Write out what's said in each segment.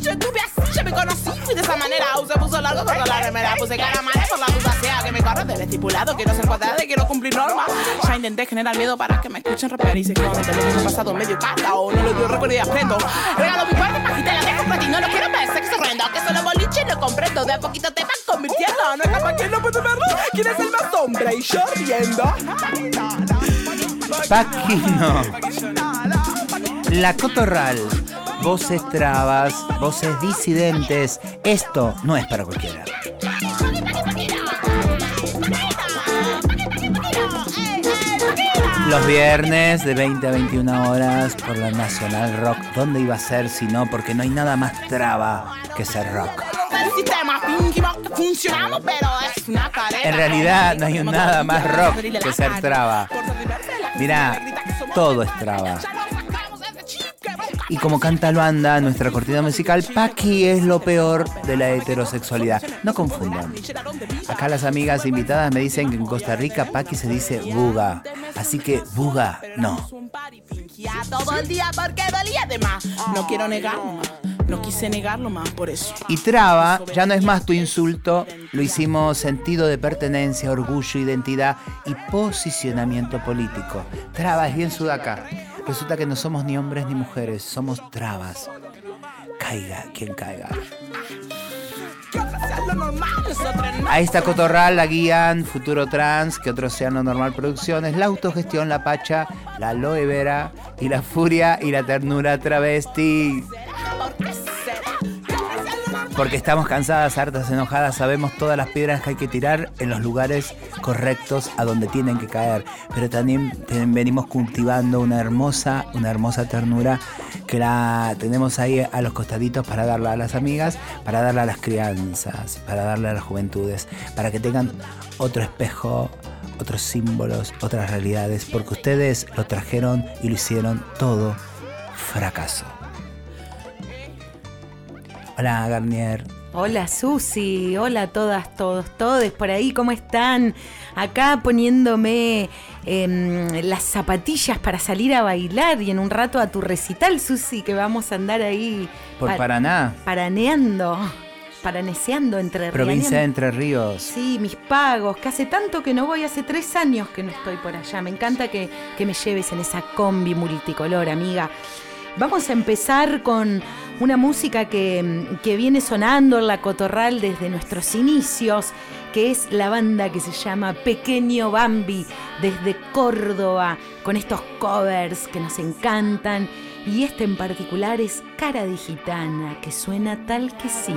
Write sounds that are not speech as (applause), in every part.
yo estuve así, yo me conocí, fui de esa manera. Usé puso largo con la remera, puse cara mala por la duda sea que me corre del estipulado. Quiero ser cuadrada y quiero cumplir normas. Ya intenté generar miedo para que me escuchen rapear y lo que me ha pasado medio cata o no lo dio recuerdo y aprendo. Regalo mi cuerpo, pajita la dejo para ti, no lo quiero ver, sexo horrendo. Que solo boliche no comprendo, de a poquito te van convirtiendo. No es capaz que no puede verlo. ¿Quién es el más hombre? Y yo riendo. Paquino. La Cotorral. Voces trabas, voces disidentes. Esto no es para cualquiera. Los viernes de 20 a 21 horas por la Nacional Rock. ¿Dónde iba a ser si no? Porque no hay nada más traba que ser rock. En realidad no hay nada más rock que ser traba. Mirá, todo es traba. Y como canta Luanda, nuestra cortina musical, Paqui es lo peor de la heterosexualidad. No confundan. Acá las amigas invitadas me dicen que en Costa Rica Paqui se dice buga. Así que buga, no. Todo el día porque dolía de más. No quiero negarlo más. No quise negarlo más por eso. Y traba ya no es más tu insulto, lo hicimos sentido de pertenencia, orgullo, identidad y posicionamiento político. Traba es bien sudaca. Resulta que no somos ni hombres ni mujeres, somos trabas. Caiga quien caiga. A esta cotorral la guían Futuro Trans, que otro Océano Normal Producciones, la autogestión La Pacha, la Aloe Vera y la Furia y la Ternura Travesti. Porque estamos cansadas, hartas, enojadas, sabemos todas las piedras que hay que tirar en los lugares correctos a donde tienen que caer. Pero también venimos cultivando una hermosa, una hermosa ternura que la tenemos ahí a los costaditos para darla a las amigas, para darla a las crianzas, para darle a las juventudes, para que tengan otro espejo, otros símbolos, otras realidades, porque ustedes lo trajeron y lo hicieron todo fracaso. Hola Garnier. Hola Susi, hola a todas, todos, todos por ahí, ¿cómo están? Acá poniéndome em, las zapatillas para salir a bailar y en un rato a tu recital, Susi, que vamos a andar ahí. Por Paraná. Paraneando, paraneceando entre Provincia de Entre Ríos. Sí, mis pagos, que hace tanto que no voy, hace tres años que no estoy por allá. Me encanta que, que me lleves en esa combi multicolor, amiga. Vamos a empezar con una música que, que, viene sonando en la cotorral desde nuestros inicios, que es la banda que se llama Pequeño Bambi desde Córdoba, con estos covers que nos encantan. Y este en particular es Cara de Gitana, que suena tal que sí.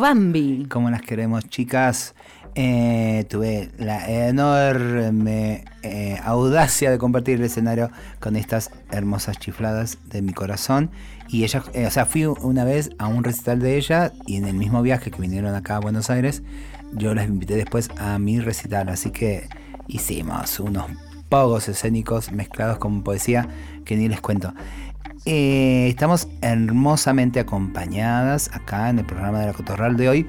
Bambi. ¿Cómo las queremos, chicas? Eh, tuve la enorme eh, audacia de compartir el escenario con estas hermosas chifladas de mi corazón. Y ella, eh, o sea, fui una vez a un recital de ella y en el mismo viaje que vinieron acá a Buenos Aires, yo las invité después a mi recital. Así que hicimos unos pogos escénicos mezclados con poesía que ni les cuento. Estamos hermosamente acompañadas acá en el programa de la Cotorral de hoy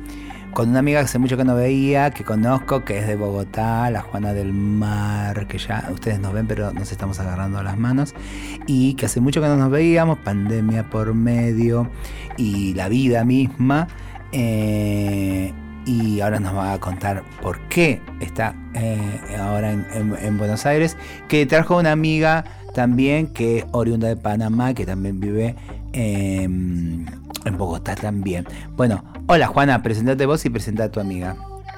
con una amiga que hace mucho que no veía, que conozco, que es de Bogotá, la Juana del Mar, que ya ustedes nos ven, pero nos estamos agarrando las manos, y que hace mucho que no nos veíamos, pandemia por medio y la vida misma. Eh, y ahora nos va a contar por qué está eh, ahora en, Buenos Aires, que trajo una amiga también que es oriunda de Panamá, que también vive en Bogotá también. Bueno, hola Juana, presentate vos y presenta a tu amiga.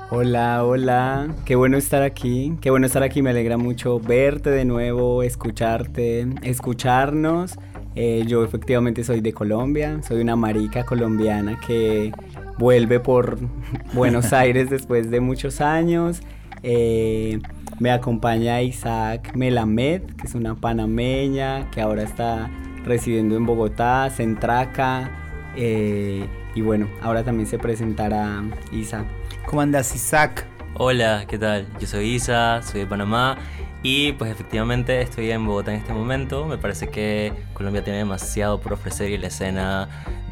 Hola, hola, qué bueno estar aquí, qué bueno estar aquí, me alegra mucho verte de nuevo, escucharte, escucharnos. Eh, yo efectivamente soy de Colombia, soy una marica colombiana que vuelve por (laughs) Buenos Aires después de muchos años. Eh, me acompaña Isaac Melamed, que es una panameña que ahora está residiendo en Bogotá, Centraca. Eh, y bueno, ahora también se presentará Isa. ¿Cómo andas, Isaac? Hola, ¿qué tal? Yo soy Isa, soy de Panamá y pues efectivamente estoy en Bogotá en este momento. Me parece que Colombia tiene demasiado por ofrecer y la escena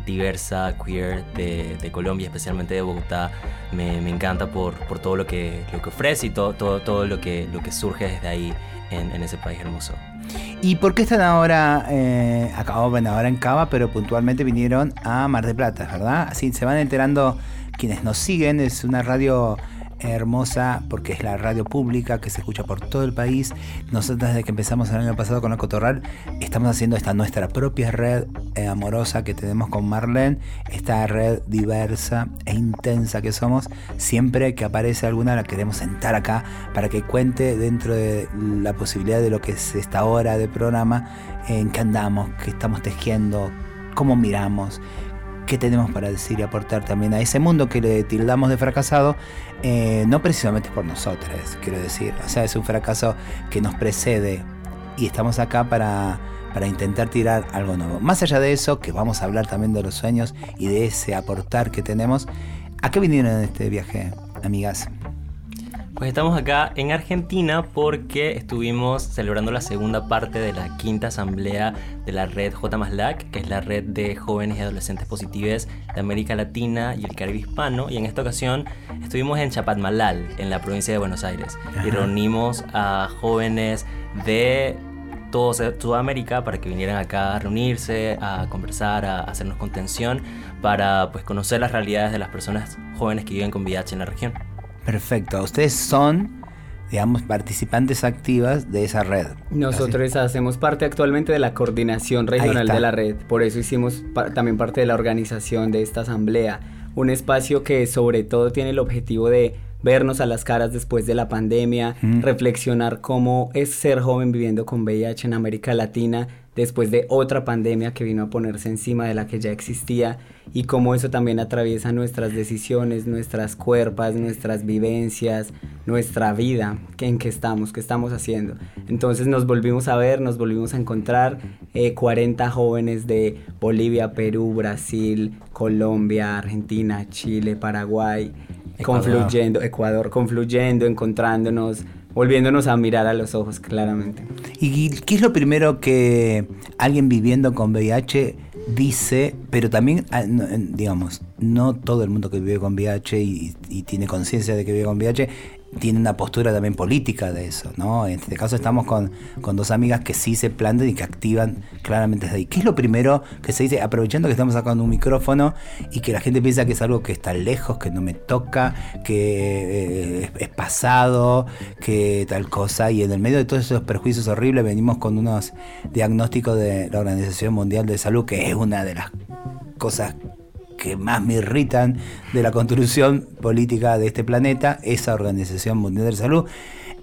diversa, queer de, Colombia, especialmente de Bogotá, me, encanta por, por, todo lo que, lo que ofrece y todo, todo, todo lo, que, lo que surge desde ahí en, ese país hermoso. ¿Y por qué están ahora, eh, acá, bueno, ahora en Cava, pero puntualmente vinieron a Mar de Plata, ¿verdad? Así se van enterando quienes nos siguen, es una radio hermosa porque es la radio pública que se escucha por todo el país. Nosotros desde que empezamos el año pasado con la Cotorral estamos haciendo esta nuestra propia red eh, amorosa que tenemos con Marlene, esta red diversa e intensa que somos. Siempre que aparece alguna la queremos sentar acá para que cuente dentro de la posibilidad de lo que es esta hora de programa en qué andamos, qué estamos tejiendo, cómo miramos qué tenemos para decir y aportar también a ese mundo que le tildamos de fracasado, eh, no precisamente por nosotros, quiero decir. O sea, es un fracaso que nos precede y estamos acá para, para intentar tirar algo nuevo. Más allá de eso, que vamos a hablar también de los sueños y de ese aportar que tenemos, ¿a qué vinieron en este viaje, amigas? Pues estamos acá en Argentina porque estuvimos celebrando la segunda parte de la quinta asamblea de la red J que es la red de jóvenes y adolescentes positivos de América Latina y el Caribe hispano. Y en esta ocasión estuvimos en Chapatmalal, en la provincia de Buenos Aires, y reunimos a jóvenes de toda Sudamérica para que vinieran acá a reunirse, a conversar, a hacernos contención, para pues conocer las realidades de las personas jóvenes que viven con VIH en la región. Perfecto. Ustedes son, digamos, participantes activas de esa red. Nosotros hacemos parte actualmente de la coordinación regional de la red. Por eso hicimos también parte de la organización de esta asamblea. Un espacio que sobre todo tiene el objetivo de vernos a las caras después de la pandemia, reflexionar cómo es ser joven viviendo con VIH en América Latina después de otra pandemia que vino a ponerse encima de la que ya existía y cómo eso también atraviesa nuestras decisiones, nuestras cuerpas, nuestras vivencias, nuestra vida, en qué estamos, qué estamos haciendo. Entonces nos volvimos a ver, nos volvimos a encontrar 40 eh, jóvenes de Bolivia, Perú, Brasil, Colombia, Argentina, Chile, Paraguay, confluyendo, Ecuador, confluyendo, encontrándonos, volviéndonos a mirar a los ojos claramente. ¿Y qué es lo primero que alguien viviendo con VIH dice, pero también, ah, digamos, no todo el mundo que vive con VIH y, tiene conciencia de que vive con VIH tiene una postura también política de eso, ¿no? En este caso estamos con, dos amigas que sí se plantan y que activan claramente desde ahí. ¿Qué es lo primero que se dice, aprovechando que estamos sacando un micrófono y que la gente piensa que es algo que está lejos, que no me toca, que eh, es, pasado, que tal cosa, y en el medio de todos esos prejuicios horribles venimos con unos diagnósticos de la Organización Mundial de Salud, que es una de las cosas que más me irritan de la construcción política de este planeta, esa Organización Mundial de la Salud.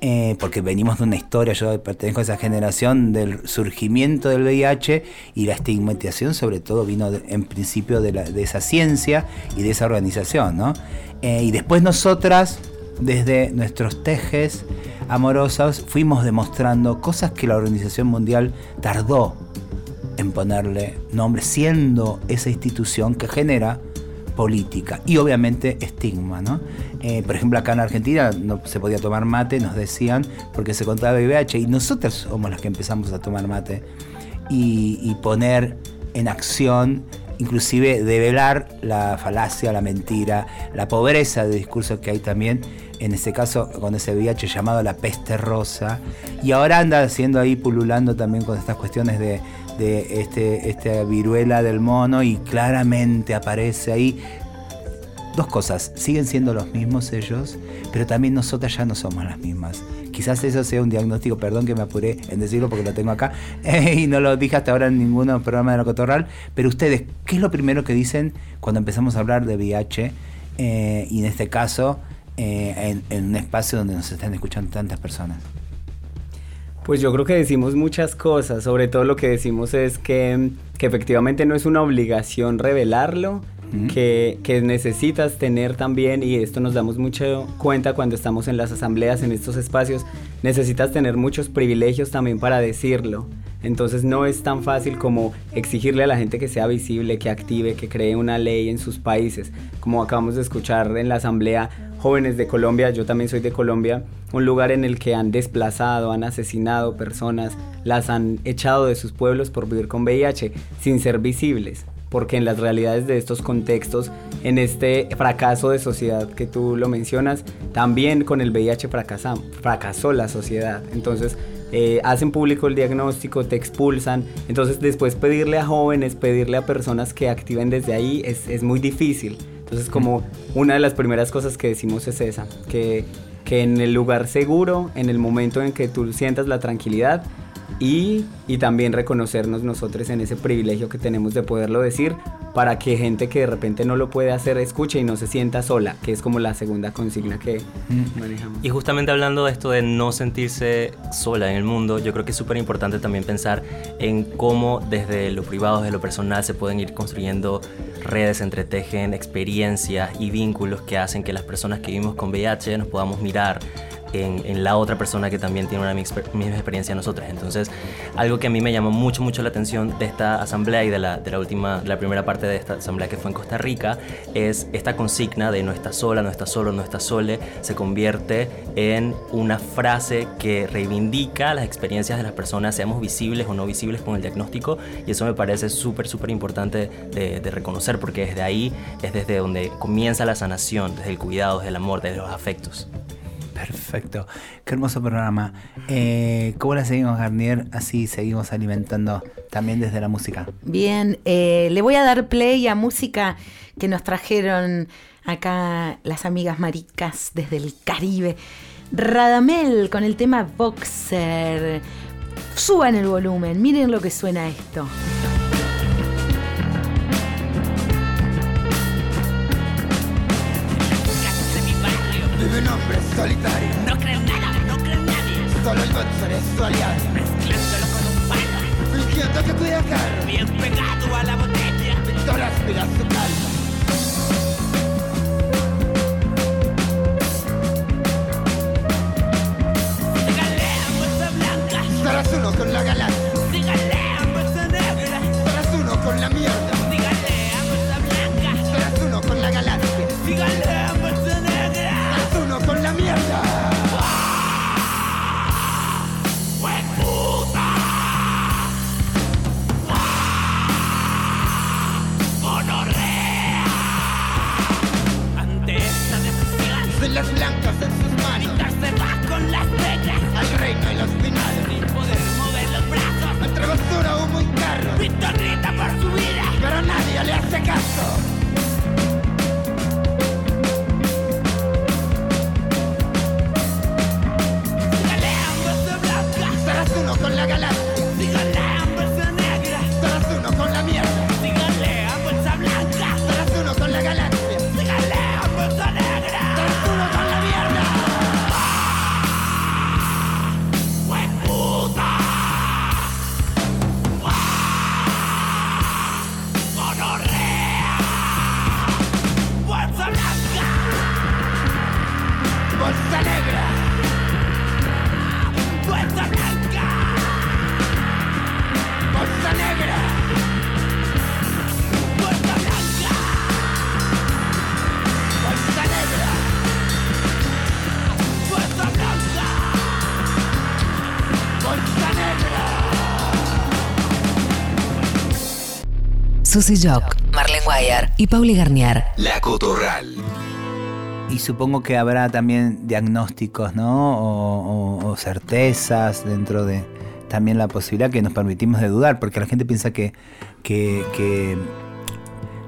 eh, porque venimos de una historia, yo pertenezco a esa generación del surgimiento del VIH y la estigmatización sobre todo vino en principio de, esa ciencia y de esa organización, ¿no? Eh, y después nosotras, desde nuestros tejes amorosos, fuimos demostrando cosas que la Organización Mundial tardó en ponerle nombre, siendo esa institución que genera política y obviamente estigma. ¿no? Eh, por ejemplo, acá en Argentina no se podía tomar mate, nos decían, porque se contaba VIH y nosotros somos las que empezamos a tomar mate y, poner en acción inclusive develar la falacia, la mentira, la pobreza de discurso que hay también, en este caso con ese VIH llamado la peste rosa, y ahora anda haciendo ahí pululando también con estas cuestiones de, de este, esta viruela del mono y claramente aparece ahí dos cosas, siguen siendo los mismos ellos, pero también nosotras ya no somos las mismas. Quizás eso sea un diagnóstico, perdón que me apuré en decirlo porque lo tengo acá (laughs) y no lo dije hasta ahora en ningún programa de la Cotorral, pero ustedes, ¿qué es lo primero que dicen cuando empezamos a hablar de VIH eh, y en este caso eh, en un espacio donde nos están escuchando tantas personas? Pues yo creo que decimos muchas cosas, sobre todo lo que decimos es que, efectivamente no es una obligación revelarlo, que, que, necesitas tener también, y esto nos damos mucho cuenta cuando estamos en las asambleas, en estos espacios, necesitas tener muchos privilegios también para decirlo. Entonces no es tan fácil como exigirle a la gente que sea visible, que active, que cree una ley en sus países. Como acabamos de escuchar en la asamblea, jóvenes de Colombia, yo también soy de Colombia, un lugar en el que han desplazado, han asesinado personas, las han echado de sus pueblos por vivir con VIH sin ser visibles porque en las realidades de estos contextos, en este fracaso de sociedad que tú lo mencionas, también con el VIH fracasó la sociedad. Entonces, eh, hacen público el diagnóstico, te expulsan. Entonces, después pedirle a jóvenes, pedirle a personas que activen desde ahí es, es muy difícil. Entonces, como una de las primeras cosas que decimos es esa, que, que en el lugar seguro, en el momento en que tú sientas la tranquilidad, y, y, también reconocernos nosotros en ese privilegio que tenemos de poderlo decir para que gente que de repente no lo puede hacer escuche y no se sienta sola, que es como la segunda consigna que mm. manejamos. Y justamente hablando de esto de no sentirse sola en el mundo, yo creo que es súper importante también pensar en cómo desde lo privado, desde lo personal, se pueden ir construyendo redes, entretejen experiencias y vínculos que hacen que las personas que vivimos con VIH nos podamos mirar en, la otra persona que también tiene una misma experiencia nosotros. Entonces, algo que a mí me llamó mucho, mucho la atención de esta asamblea y de la, de la última, la primera parte de esta asamblea que fue en Costa Rica, es esta consigna de no estás sola, no estás solo, no estás sole, se convierte en una frase que reivindica las experiencias de las personas, seamos visibles o no visibles con el diagnóstico, y eso me parece súper, súper importante de, de reconocer, porque desde ahí es desde donde comienza la sanación, desde el cuidado, desde el amor, desde los afectos. Perfecto. Qué hermoso programa. Eh, ¿Cómo la seguimos, Garnier? Así seguimos alimentando también desde la música. Bien, eh, le voy a dar play a música que nos trajeron acá las amigas maricas desde el Caribe. Radamel con el tema Boxer. Suban el volumen, miren lo que suena esto. Un hombre solitario. No creo en nada, no creo en nadie. Solo es su aliado. Mezclándolo con un palo. Fingiendo que cuida carro. Bien pegado a la botella. Víctor aspira su calma. Serás uno con la galaxia. Dígale a Bolsa Negra. Serás uno con la mierda. Dígale a Bolsa Blanca. Serás uno con la galaxia. Dígale las blancas en sus manos. Pintarse va con las reglas. Al reino y los finales. Sin poder mover los brazos. Entre basura, humo y carro. Pintorrita por su vida. Pero nadie le hace caso. Susy Jock, Marlene Guayar y Pauli Garnier. La Cotorral. Y supongo que habrá también diagnósticos, ¿no? O, o- o certezas dentro de también la posibilidad que nos permitimos de dudar, porque la gente piensa que, que, que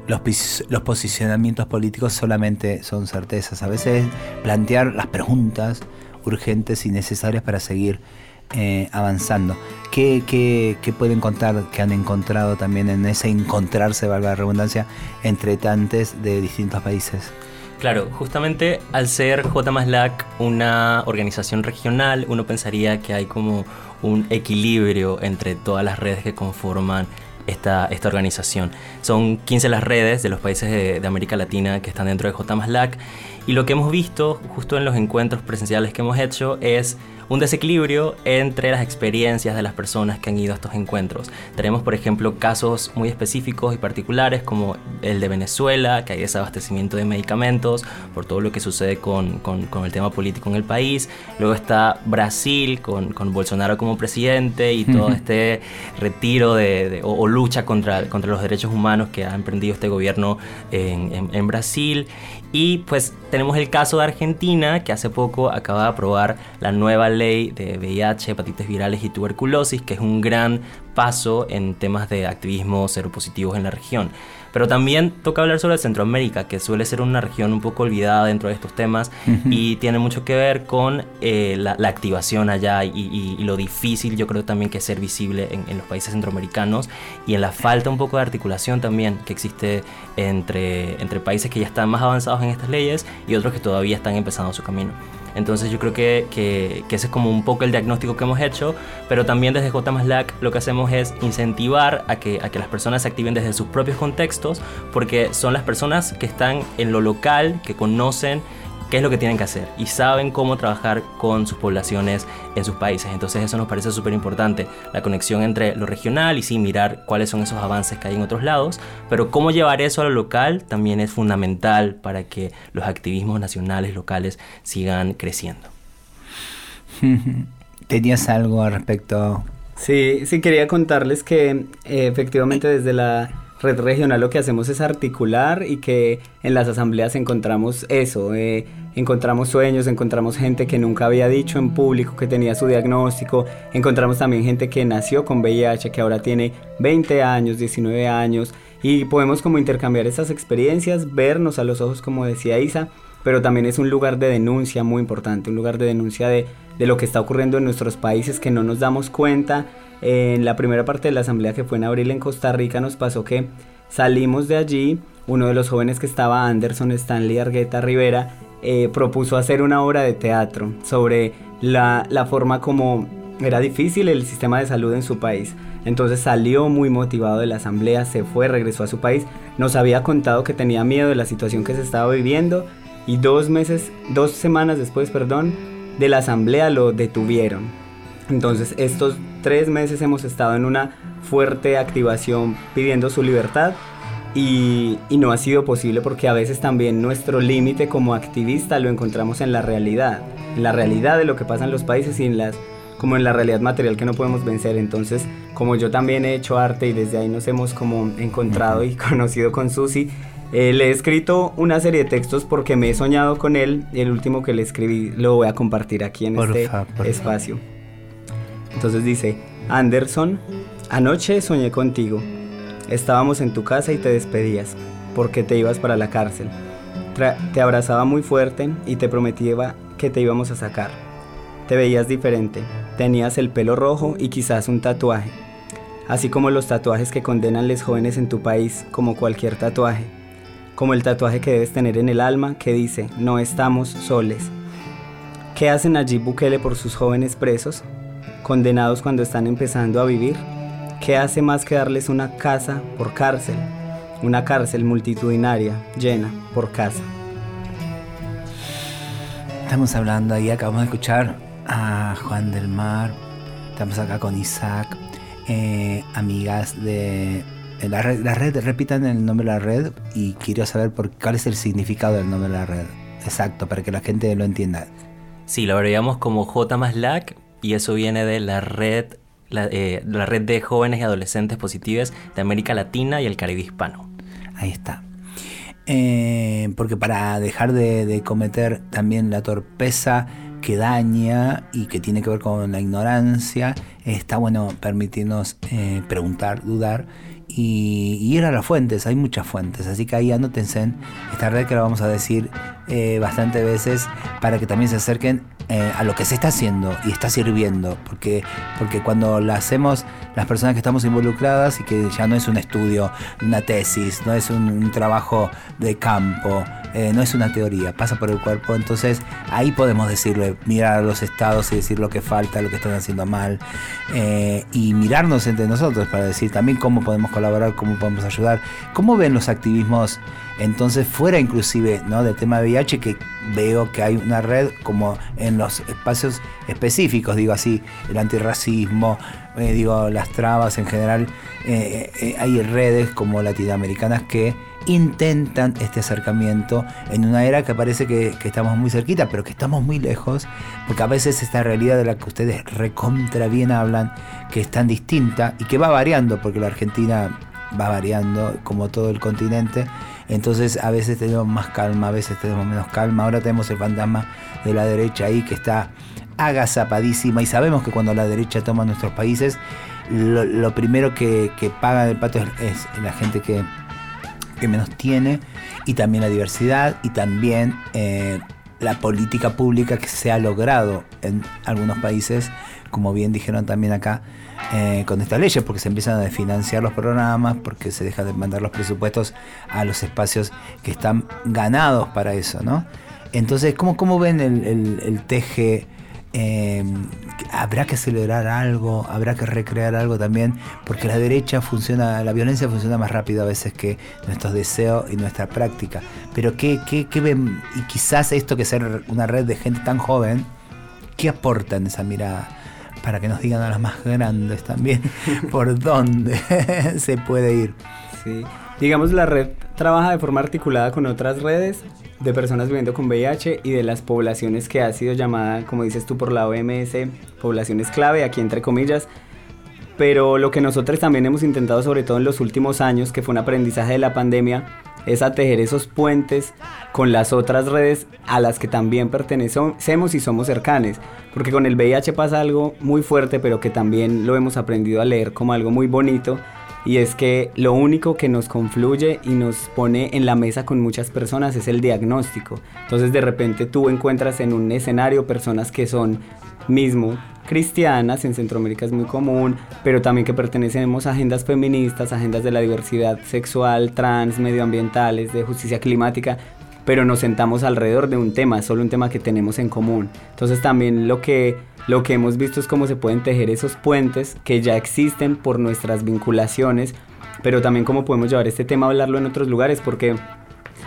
los, los posicionamientos políticos solamente son certezas. A veces plantear las preguntas urgentes y necesarias para seguir eh, avanzando. ¿Qué, qué, pueden contar que han encontrado también en ese encontrarse, valga la redundancia, entre tantes de distintos países? Claro, justamente al ser J una organización regional, uno pensaría que hay como un equilibrio entre todas las redes que conforman esta, esta organización. Son 15 las redes de los países de, de América Latina que están dentro de J y lo que hemos visto justo en los encuentros presenciales que hemos hecho es un desequilibrio entre las experiencias de las personas que han ido a estos encuentros. Tenemos, por ejemplo, casos muy específicos y particulares como el de Venezuela, que hay desabastecimiento de medicamentos por todo lo que sucede con, con- con el tema político en el país. Luego está Brasil con, con Bolsonaro como presidente y todo este retiro de, de- o, o lucha contra, contra los derechos humanos que ha emprendido este gobierno en, en- en Brasil. Y pues tenemos el caso de Argentina, que hace poco acaba de aprobar la nueva ley de VIH, hepatitis virales y tuberculosis, que es un gran paso en temas de activismo seropositivos en la región. Pero también toca hablar sobre Centroamérica, que suele ser una región un poco olvidada dentro de estos temas Ujú. y tiene mucho que ver con eh, la, la activación allá y, y- y lo difícil yo creo también que es ser visible en, en los países centroamericanos y en la falta un poco de articulación también que existe entre, entre países que ya están más avanzados en estas leyes y otros que todavía están empezando su camino. Entonces yo creo que, que- que ese es como un poco el diagnóstico que hemos hecho, pero también desde J lo que hacemos es incentivar a que, a que las personas se activen desde sus propios contextos, porque son las personas que están en lo local, que conocen qué es lo que tienen que hacer y saben cómo trabajar con sus poblaciones en sus países. Entonces eso nos parece súper importante, la conexión entre lo regional y sí mirar cuáles son esos avances que hay en otros lados, pero cómo llevar eso a lo local también es fundamental para que los activismos nacionales, locales sigan creciendo. (laughs) ¿Tenías algo al respecto? Sí, sí, quería contarles que eh, efectivamente desde la red regional lo que hacemos es articular y que en las asambleas encontramos eso, eh, encontramos sueños, encontramos gente que nunca había dicho en público que tenía su diagnóstico, encontramos también gente que nació con VIH, que ahora tiene 20 años, 19 años y podemos como intercambiar esas experiencias, vernos a los ojos como decía Isa, pero también es un lugar de denuncia muy importante, un lugar de denuncia de, de lo que está ocurriendo en nuestros países que no nos damos cuenta. En la primera parte de la asamblea que fue en abril en Costa Rica nos pasó que salimos de allí, uno de los jóvenes que estaba, Anderson Stanley Argueta Rivera, eh, propuso hacer una obra de teatro sobre la, la forma como era difícil el sistema de salud en su país. Entonces salió muy motivado de la asamblea, se fue, regresó a su país, nos había contado que tenía miedo de la situación que se estaba viviendo y dos meses, dos semanas después, perdón, de la asamblea lo detuvieron. Entonces estos tres meses hemos estado en una fuerte activación pidiendo su libertad y, y no ha sido posible porque a veces también nuestro límite como activista lo encontramos en la realidad, en la realidad de lo que pasa en los países y en las como en la realidad material que no podemos vencer. Entonces, como yo también he hecho arte y desde ahí nos hemos como encontrado y (laughs) conocido con Susi, eh, le he escrito una serie de textos porque me he soñado con él y el último que le escribí lo voy a compartir aquí en este espacio. Entonces dice, Anderson, anoche soñé contigo. Estábamos en tu casa y te despedías, porque te ibas para la cárcel. Te abrazaba muy fuerte y te prometía que te íbamos a sacar. Te veías diferente, tenías el pelo rojo y quizás un tatuaje. Así como los tatuajes que condenan los jóvenes en tu país, como cualquier tatuaje. Como el tatuaje que debes tener en el alma que dice, no estamos soles. ¿Qué hacen allí Bukele por sus jóvenes presos? Condenados cuando están empezando a vivir. ¿Qué hace más que darles una casa por cárcel? Una cárcel multitudinaria, llena por casa. Estamos hablando ahí, acabamos de escuchar a Juan del Mar, estamos acá con Isaac, eh, amigas de la red, la red, repitan el nombre de la red y quiero saber por, cuál es el significado del nombre de la red. Exacto, para que la gente lo entienda. Sí, lo abreviamos como J más LAC y eso viene de la red la, eh, la red de jóvenes y adolescentes positivas de América Latina y el Caribe hispano. Ahí está. Eh, porque para dejar de, cometer también la torpeza que daña y que tiene que ver con la ignorancia, está bueno permitirnos eh, preguntar, dudar y, ir a las fuentes. Hay muchas fuentes, así que ahí anótense en esta red que la vamos a decir eh, bastante veces para que también se acerquen eh, a lo que se está haciendo y está sirviendo, porque, porque cuando la hacemos las personas que estamos involucradas y que ya no es un estudio, una tesis, no es un, trabajo de campo, eh, no es una teoría, pasa por el cuerpo, entonces ahí podemos decirle, mirar a los estados y decir lo que falta, lo que están haciendo mal, eh, y mirarnos entre nosotros para decir también cómo podemos colaborar, cómo podemos ayudar, cómo ven los activismos entonces fuera inclusive ¿no? del tema de VIH que veo que hay una red como en los espacios específicos, digo así, el antirracismo, eh, digo las trabas en general, eh, eh, hay redes como latinoamericanas que intentan este acercamiento en una era que parece que, que estamos muy cerquita, pero que estamos muy lejos, porque a veces esta realidad de la que ustedes recontra bien hablan, que es tan distinta y que va variando, porque la Argentina va variando como todo el continente, entonces a veces tenemos más calma, a veces tenemos menos calma, ahora tenemos el fantasma de la derecha ahí que está agazapadísima y sabemos que cuando la derecha toma nuestros países, lo, primero que, paga el pato es, la gente que, que menos tiene y también la diversidad y también eh, la política pública que se ha logrado en algunos países, como bien dijeron también acá, eh, con estas leyes, porque se empiezan a financiar los programas, porque se deja de mandar los presupuestos a los espacios que están ganados para eso, ¿no? Entonces, ¿cómo, cómo ven el, teje? Eh, habrá que acelerar algo, habrá que recrear algo también, porque la derecha funciona, la violencia funciona más rápido a veces que nuestros deseos y nuestra práctica. Pero ¿qué, qué, qué ven? Y quizás esto que ser una red de gente tan joven, ¿qué aporta en esa mirada? Para que nos digan a las más grandes también (laughs) por dónde (laughs) se puede ir. Sí. Digamos, la red trabaja de forma articulada con otras redes de personas viviendo con VIH y de las poblaciones que ha sido llamada, como dices tú, por la OMS, poblaciones clave, aquí entre comillas. Pero lo que nosotros también hemos intentado, sobre todo en los últimos años, que fue un aprendizaje de la pandemia, es a tejer esos puentes con las otras redes a las que también pertenecemos y somos cercanes. Porque con el VIH pasa algo muy fuerte, pero que también lo hemos aprendido a leer como algo muy bonito. Y es que lo único que nos confluye y nos pone en la mesa con muchas personas es el diagnóstico. Entonces de repente tú encuentras en un escenario personas que son mismo cristianas, en Centroamérica es muy común, pero también que pertenecemos a agendas feministas, agendas de la diversidad sexual, trans, medioambientales, de justicia climática, pero nos sentamos alrededor de un tema, solo un tema que tenemos en común. Entonces también lo que, lo que hemos visto es cómo se pueden tejer esos puentes que ya existen por nuestras vinculaciones, pero también cómo podemos llevar este tema a hablarlo en otros lugares, porque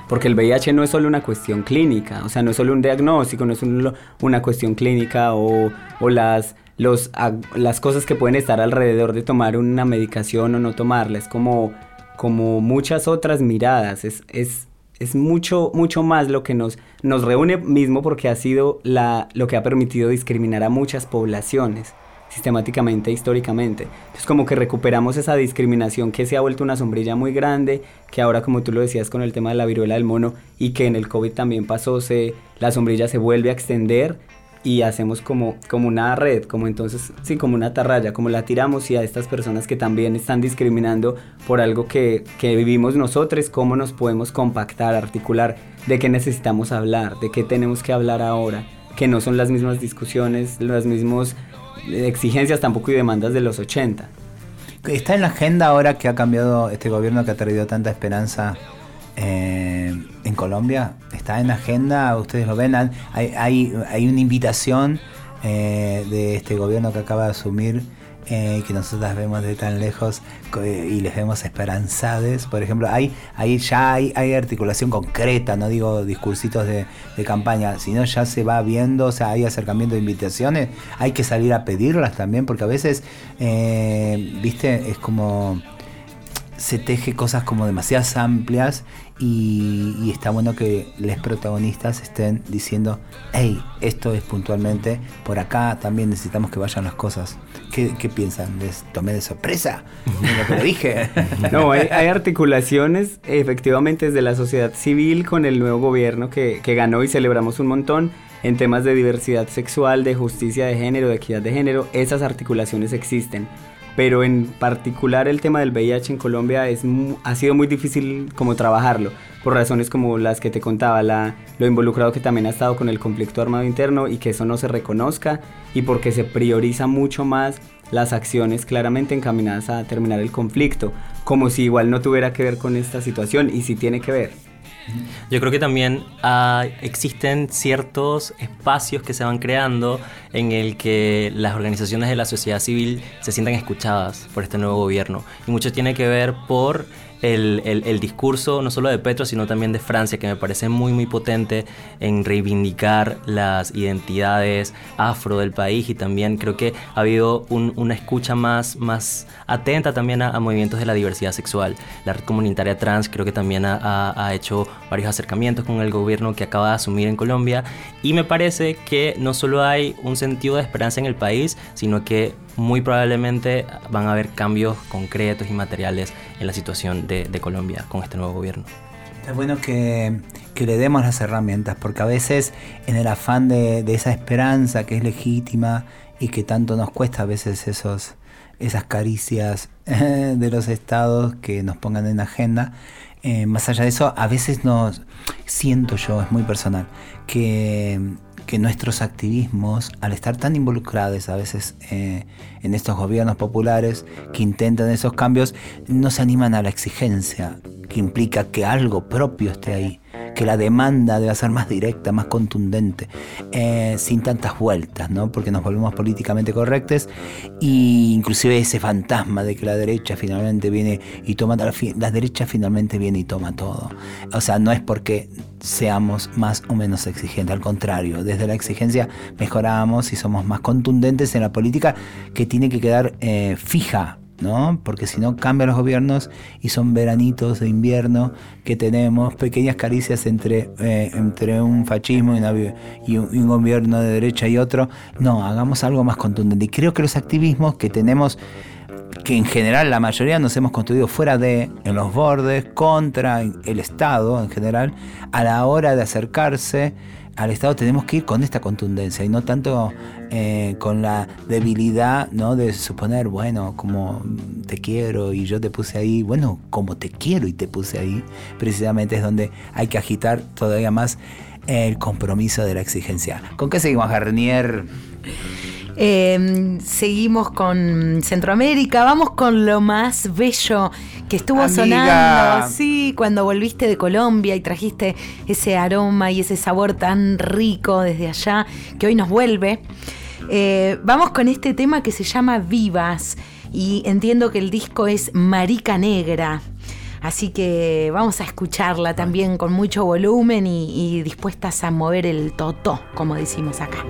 porque el VIH no es solo una cuestión clínica, o sea, no es solo un diagnóstico, no es un, una cuestión clínica o, las, los, las cosas que pueden estar alrededor de tomar una medicación o no tomarla, es como, como muchas otras miradas, es, es, es mucho, mucho más lo que nos, nos reúne mismo porque ha sido la, lo que ha permitido discriminar a muchas poblaciones sistemáticamente, históricamente. Entonces como que recuperamos esa discriminación que se ha vuelto una sombrilla muy grande, que ahora como tú lo decías con el tema de la viruela del mono y que en el COVID también pasó, se, la sombrilla se vuelve a extender y hacemos como, como una red, como entonces, sí, como una atarraya, como la tiramos y a estas personas que también están discriminando por algo que, que vivimos nosotros, cómo nos podemos compactar, articular, de qué necesitamos hablar, de qué tenemos que hablar ahora, que no son las mismas discusiones, los mismos exigencias tampoco y demandas de los 80. ¿Está en la agenda ahora que ha cambiado este gobierno que ha traído tanta esperanza eh, en Colombia? ¿Está en la agenda? ¿Ustedes lo ven? Hay, hay, hay una invitación eh, de este gobierno que acaba de asumir eh, que nosotras vemos de tan lejos eh, y les vemos esperanzades. Por ejemplo, hay, ahí ya hay, hay, articulación concreta, no digo discursitos de, de, campaña, sino ya se va viendo, o sea, hay acercamiento de invitaciones, hay que salir a pedirlas también, porque a veces, eh, viste, es como se teje cosas como demasiadas amplias y, y está bueno que los protagonistas estén diciendo, hey, esto es puntualmente, por acá también necesitamos que vayan las cosas. ¿Qué, piensan? ¿Les tomé de sorpresa? ¿Es lo que dije? (laughs) No, hay, hay articulaciones efectivamente desde la sociedad civil con el nuevo gobierno que, que ganó y celebramos un montón en temas de diversidad sexual, de justicia de género, de equidad de género. Esas articulaciones existen. Pero en particular el tema del VIH en Colombia es, ha sido muy difícil como trabajarlo, por razones como las que te contaba, la, lo involucrado que también ha estado con el conflicto armado interno y que eso no se reconozca y porque se prioriza mucho más las acciones claramente encaminadas a terminar el conflicto, como si igual no tuviera que ver con esta situación y sí tiene que ver. Yo creo que también ah, existen ciertos espacios que se van creando en el que las organizaciones de la sociedad civil se sientan escuchadas por este nuevo gobierno. Y mucho tiene que ver por el, el- el discurso no solo de Petro, sino también de Francia, que me parece muy, muy potente en reivindicar las identidades afro del país y también creo que ha habido un- una escucha más, más atenta también a, a movimientos de la diversidad sexual. La red comunitaria trans creo que también ha, ha- ha hecho varios acercamientos con el gobierno que acaba de asumir en Colombia y me parece que no solo hay un sentido de esperanza en el país, sino que muy probablemente van a haber cambios concretos y materiales en la situación de, de Colombia con este nuevo gobierno. Está bueno que, que le demos las herramientas, porque a veces en el afán de, de esa esperanza que es legítima y que tanto nos cuesta a veces esos, esas caricias (laughs) de los estados que nos pongan en agenda, eh, más allá de eso, a veces nos siento yo, es muy personal, que, que nuestros activismos, al estar tan involucrados a veces eh, en estos gobiernos populares que intentan esos cambios, no se animan a la exigencia, que implica que algo propio esté ahí, que la demanda debe ser más directa, más contundente, eh, sin tantas vueltas, ¿no? Porque nos volvemos políticamente correctos y inclusive ese fantasma de que la derecha finalmente viene y toma la derecha finalmente viene y toma todo. O sea, no es porque seamos más o menos exigentes, al contrario, desde la exigencia mejoramos y somos más contundentes en la política que tiene que quedar eh, fija ¿no? Porque si no cambian los gobiernos y son veranitos de invierno que tenemos pequeñas caricias entre, eh, entre un fascismo y, un, y un gobierno de derecha y otro. No, hagamos algo más contundente. Y creo que los activismos que tenemos que en general la mayoría nos hemos construido fuera de, en los bordes, contra el Estado en general, a la hora de acercarse al Estado tenemos que ir con esta contundencia y no tanto eh, con la debilidad ¿no? de suponer, bueno, como te quiero y yo te puse ahí, bueno, como te quiero y te puse ahí, precisamente es donde hay que agitar todavía más el compromiso de la exigencia. ¿Con qué seguimos, Garnier? Eh, seguimos con Centroamérica, vamos con lo más bello que estuvo Amiga. sonando. Sí, cuando volviste de Colombia y trajiste ese aroma y ese sabor tan rico desde allá que hoy nos vuelve. Eh, vamos con este tema que se llama Vivas y entiendo que el disco es Marica Negra. Así que vamos a escucharla también con mucho volumen y, y dispuestas a mover el totó, como decimos acá.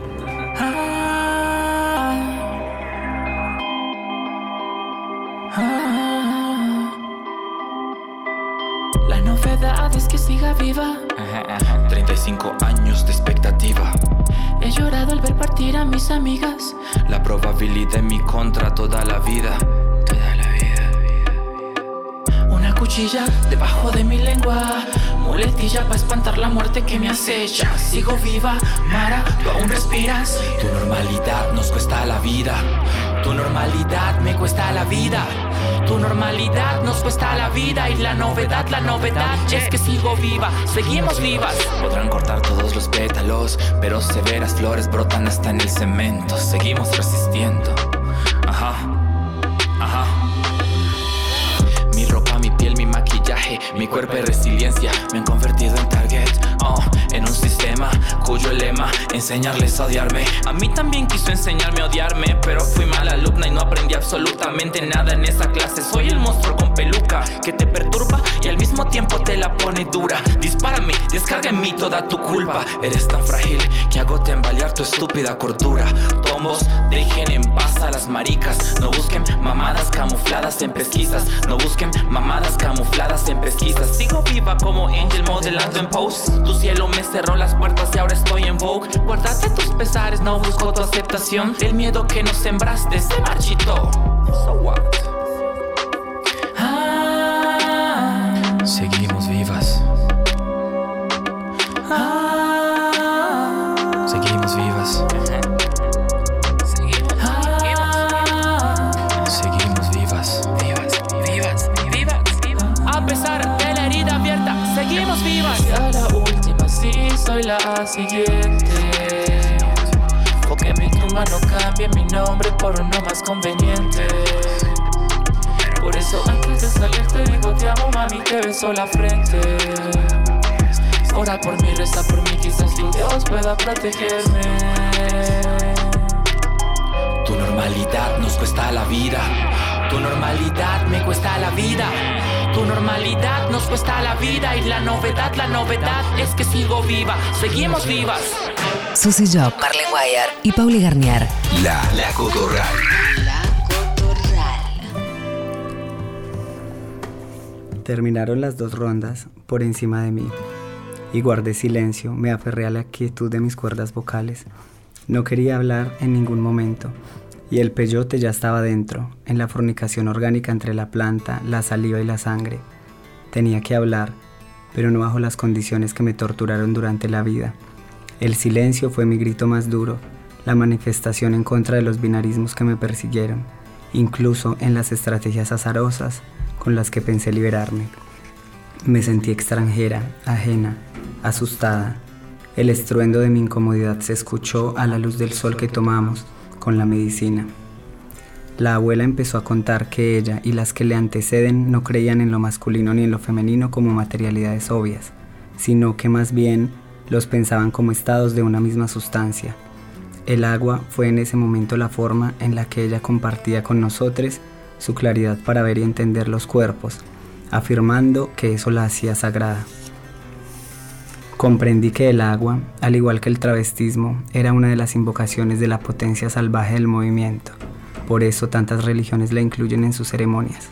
Que siga viva. 35 años de expectativa. He llorado al ver partir a mis amigas. La probabilidad en mi contra toda la vida. Toda la vida. Una cuchilla debajo de mi lengua. Muletilla para espantar la muerte que me acecha. Sigo viva, Mara, tú aún respiras. Tu normalidad nos cuesta la vida. Tu normalidad me cuesta la vida. Tu normalidad nos cuesta la vida. Y la novedad, la novedad es que sigo viva. Seguimos vivas. Podrán cortar todos los pétalos, pero severas flores brotan hasta en el cemento. Seguimos resistiendo. Mi cuerpo y resiliencia me han convertido en target. Oh, en un sistema cuyo lema enseñarles a odiarme. A mí también quiso enseñarme a odiarme, pero fui mala alumna y no aprendí absolutamente nada en esa clase. Soy el monstruo con peluca que te perturba y al mismo tiempo te la pone dura. Dispárame, descarga en mí toda tu culpa. Eres tan frágil que hago tambalear tu estúpida cordura. Dejen en paz a las maricas. No busquen mamadas camufladas en pesquisas. No busquen mamadas camufladas en pesquisas. Sigo viva como Angel modelando en pose. Tu cielo me cerró las puertas y ahora estoy en Vogue. Guárdate tus pesares, no busco tu aceptación. El miedo que nos sembraste se marchitó. So what? Ah, seguimos la siguiente. Porque mi tumba no cambie mi nombre por uno más conveniente. Por eso antes de salir te digo te amo mami, te beso la frente. Ora por mí, reza por mí, quizás tu Dios pueda protegerme. Tu normalidad nos cuesta la vida. Tu normalidad me cuesta la vida. Tu normalidad nos cuesta la vida. Y la novedad, la novedad es que sigo viva. Seguimos vivas. Susy Job, Marlene Guayar y Pauli Garnier. La, la cotorral. Terminaron las dos rondas por encima de mí y guardé silencio, me aferré a la quietud de mis cuerdas vocales. No quería hablar en ningún momento y el peyote ya estaba dentro, en la fornicación orgánica entre la planta, la saliva y la sangre. Tenía que hablar, pero no bajo las condiciones que me torturaron durante la vida. El silencio fue mi grito más duro, la manifestación en contra de los binarismos que me persiguieron, incluso en las estrategias azarosas con las que pensé liberarme. Me sentí extranjera, ajena, asustada. El estruendo de mi incomodidad se escuchó a la luz del sol que tomamos con la medicina. La abuela empezó a contar que ella y las que le anteceden no creían en lo masculino ni en lo femenino como materialidades obvias, sino que más bien los pensaban como estados de una misma sustancia. El agua fue en ese momento la forma en la que ella compartía con nosotros su claridad para ver y entender los cuerpos, afirmando que eso la hacía sagrada. Comprendí que el agua, al igual que el travestismo, era una de las invocaciones de la potencia salvaje del movimiento. Por eso tantas religiones la incluyen en sus ceremonias.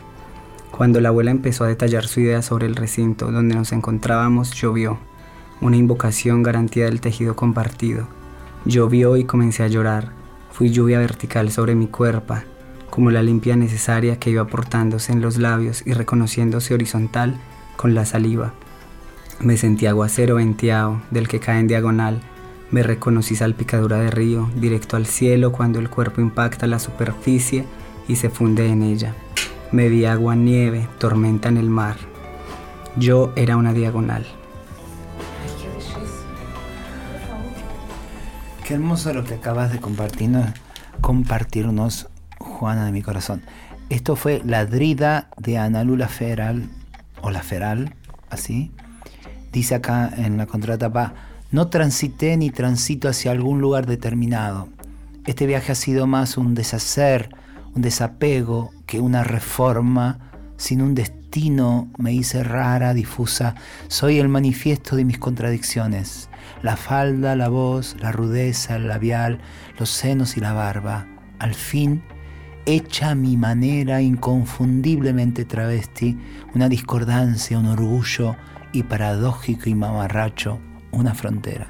Cuando la abuela empezó a detallar su idea sobre el recinto donde nos encontrábamos, llovió, una invocación garantía del tejido compartido. Llovió y comencé a llorar. Fui lluvia vertical sobre mi cuerpo, como la limpia necesaria que iba aportándose en los labios y reconociéndose horizontal con la saliva. Me sentí aguacero venteado, del que cae en diagonal. Me reconocí salpicadura de río, directo al cielo cuando el cuerpo impacta la superficie y se funde en ella. Me vi agua, nieve, tormenta en el mar. Yo era una diagonal. Qué hermoso lo que acabas de compartirnos, compartirnos, Juana de mi corazón. Esto fue La Drida de Analula Feral, o La Feral, así. Dice acá en la contratapa, no transité ni transito hacia algún lugar determinado. Este viaje ha sido más un deshacer, un desapego que una reforma. Sin un destino me hice rara, difusa. Soy el manifiesto de mis contradicciones. La falda, la voz, la rudeza, el labial, los senos y la barba. Al fin, hecha mi manera inconfundiblemente travesti, una discordancia, un orgullo y paradójico y mamarracho, una frontera.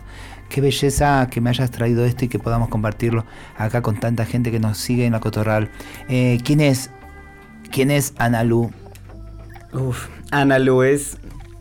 Qué belleza que me hayas traído esto y que podamos compartirlo acá con tanta gente que nos sigue en la Cotorral. Eh, ¿Quién es? ¿Quién es Analu? Uf, Analu es,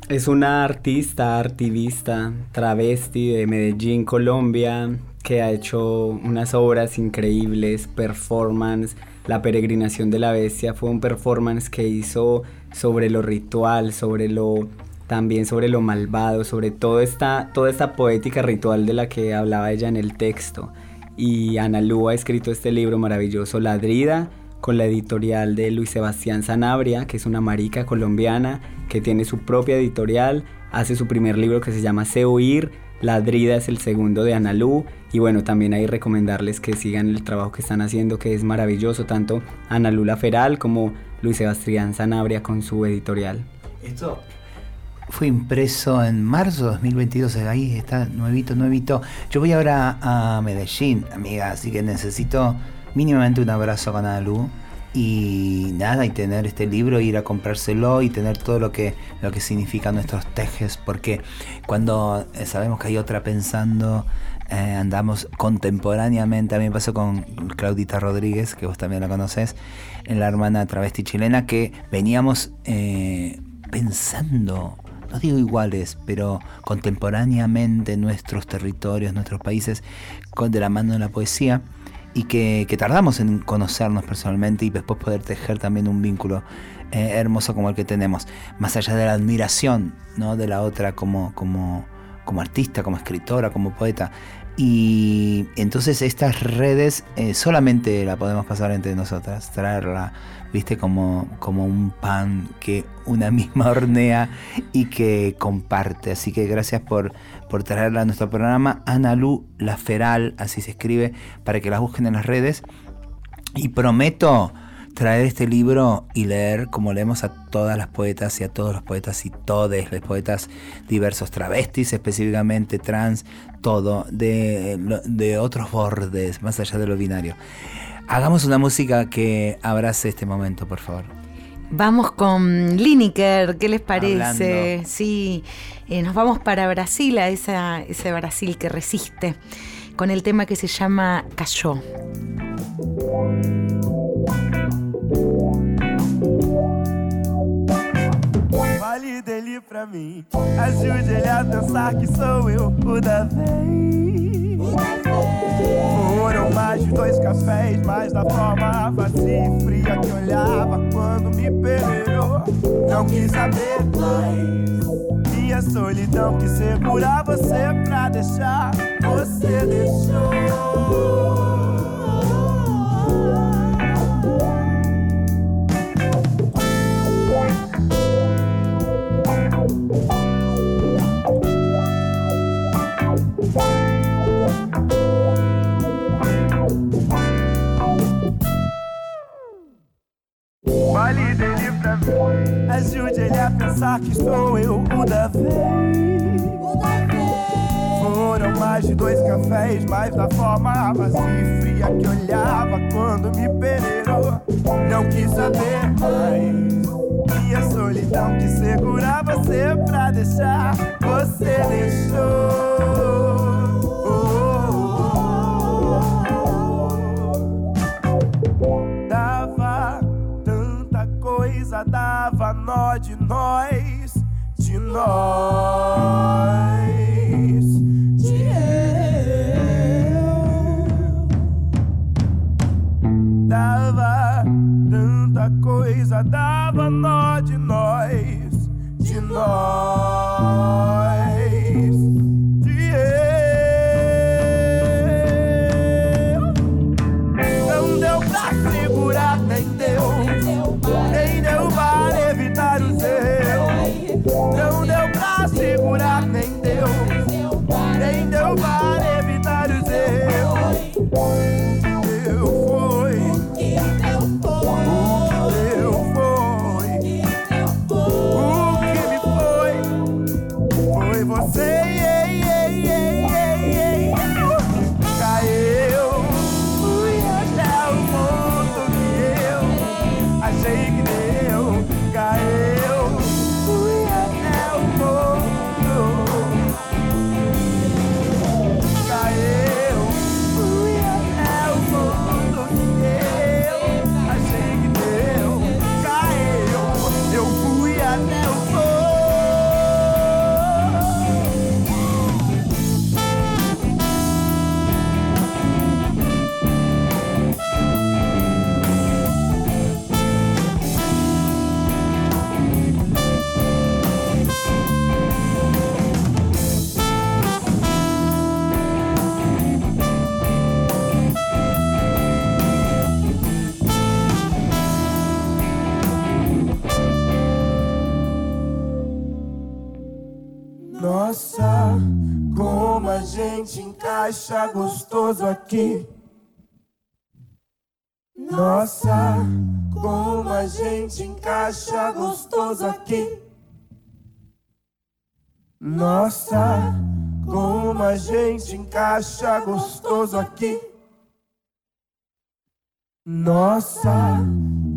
es una artista, activista, travesti de Medellín, Colombia, que ha hecho unas obras increíbles, performance. La peregrinación de la bestia fue un performance que hizo sobre lo ritual, sobre lo también sobre lo malvado, sobre todo esta, toda esta poética ritual de la que hablaba ella en el texto. Y Ana Lu ha escrito este libro maravilloso, Ladrida, con la editorial de Luis Sebastián Sanabria, que es una marica colombiana que tiene su propia editorial, hace su primer libro que se llama Se Oír, Ladrida es el segundo de Ana Lu, y bueno, también hay recomendarles que sigan el trabajo que están haciendo, que es maravilloso, tanto Ana Lula Feral como Luis Sebastián Sanabria con su editorial. Esto fue impreso en marzo de 2022, ahí está nuevito, nuevito. Yo voy ahora a Medellín, amiga, así que necesito mínimamente un abrazo con Alu y nada, y tener este libro, ir a comprárselo y tener todo lo que, lo que significan nuestros tejes, porque cuando eh, sabemos que hay otra pensando, eh, andamos contemporáneamente, a mí me pasó con Claudita Rodríguez, que vos también la conoces, la hermana travesti chilena, que veníamos eh, pensando no digo iguales, pero contemporáneamente nuestros territorios, nuestros países, con, de la mano de la poesía y que, que, tardamos en conocernos personalmente y después poder tejer también un vínculo eh, hermoso como el que tenemos, más allá de la admiración ¿no? de la otra como, como, como artista, como escritora, como poeta. Y entonces estas redes eh, solamente la podemos pasar entre nosotras, traerla, viste, como, como un pan que una (laughs) misma hornea y que comparte. Así que gracias por, por traerla a nuestro programa. Analu La Feral, así se escribe, para que la busquen en las redes. Y prometo traer este libro y leer como leemos a todas las poetas y a todos los poetas y todes los poetas diversos, travestis específicamente, trans, todo, de, de otros bordes, más allá de lo binario. Hagamos una música que abrace este momento, por favor. Vamos con Lineker, ¿qué les parece? Hablando. Sí, eh, nos vamos para Brasil, a esa, ese Brasil que resiste, con el tema que se llama Cayó. Fale dele pra mim, ajude ele a pensar que sou eu o da vez. Foram mais de dois cafés, mas da forma vazia e fria que olhava quando me peneirou. Não quis saber mais. Minha solidão que segurar você pra deixar, você deixou. A que sou eu o da vez. Foram mais de dois cafés, mas da forma vazia e fria que olhava quando me peneirou. Não quis saber mais. Minha solidão que segurar você pra deixar, você deixou. Dava tanta coisa, dava nó de nós, de encaixa gostoso aqui. Nossa, como a gente encaixa gostoso aqui. Nossa, como a gente encaixa gostoso aqui. Nossa,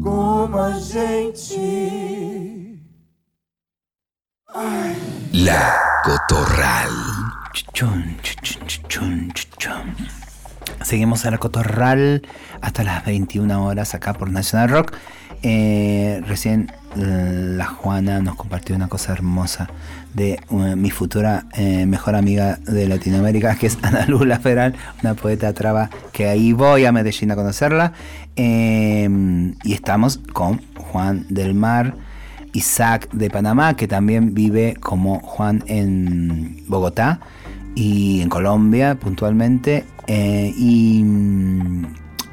como a gente. La Cotorral. Chun, chun, chun, chun, chun. Seguimos en la Cotorral hasta las 21 horas acá por National Rock. Eh, recién eh, la Juana nos compartió una cosa hermosa de eh, mi futura mejor amiga de Latinoamérica, que es Ana Lula Feral, una poeta traba que ahí voy a Medellín a conocerla. Y estamos con Juan del Mar. Isaac de Panamá, que también vive como Juan en Bogotá y en Colombia puntualmente. eh, y mm,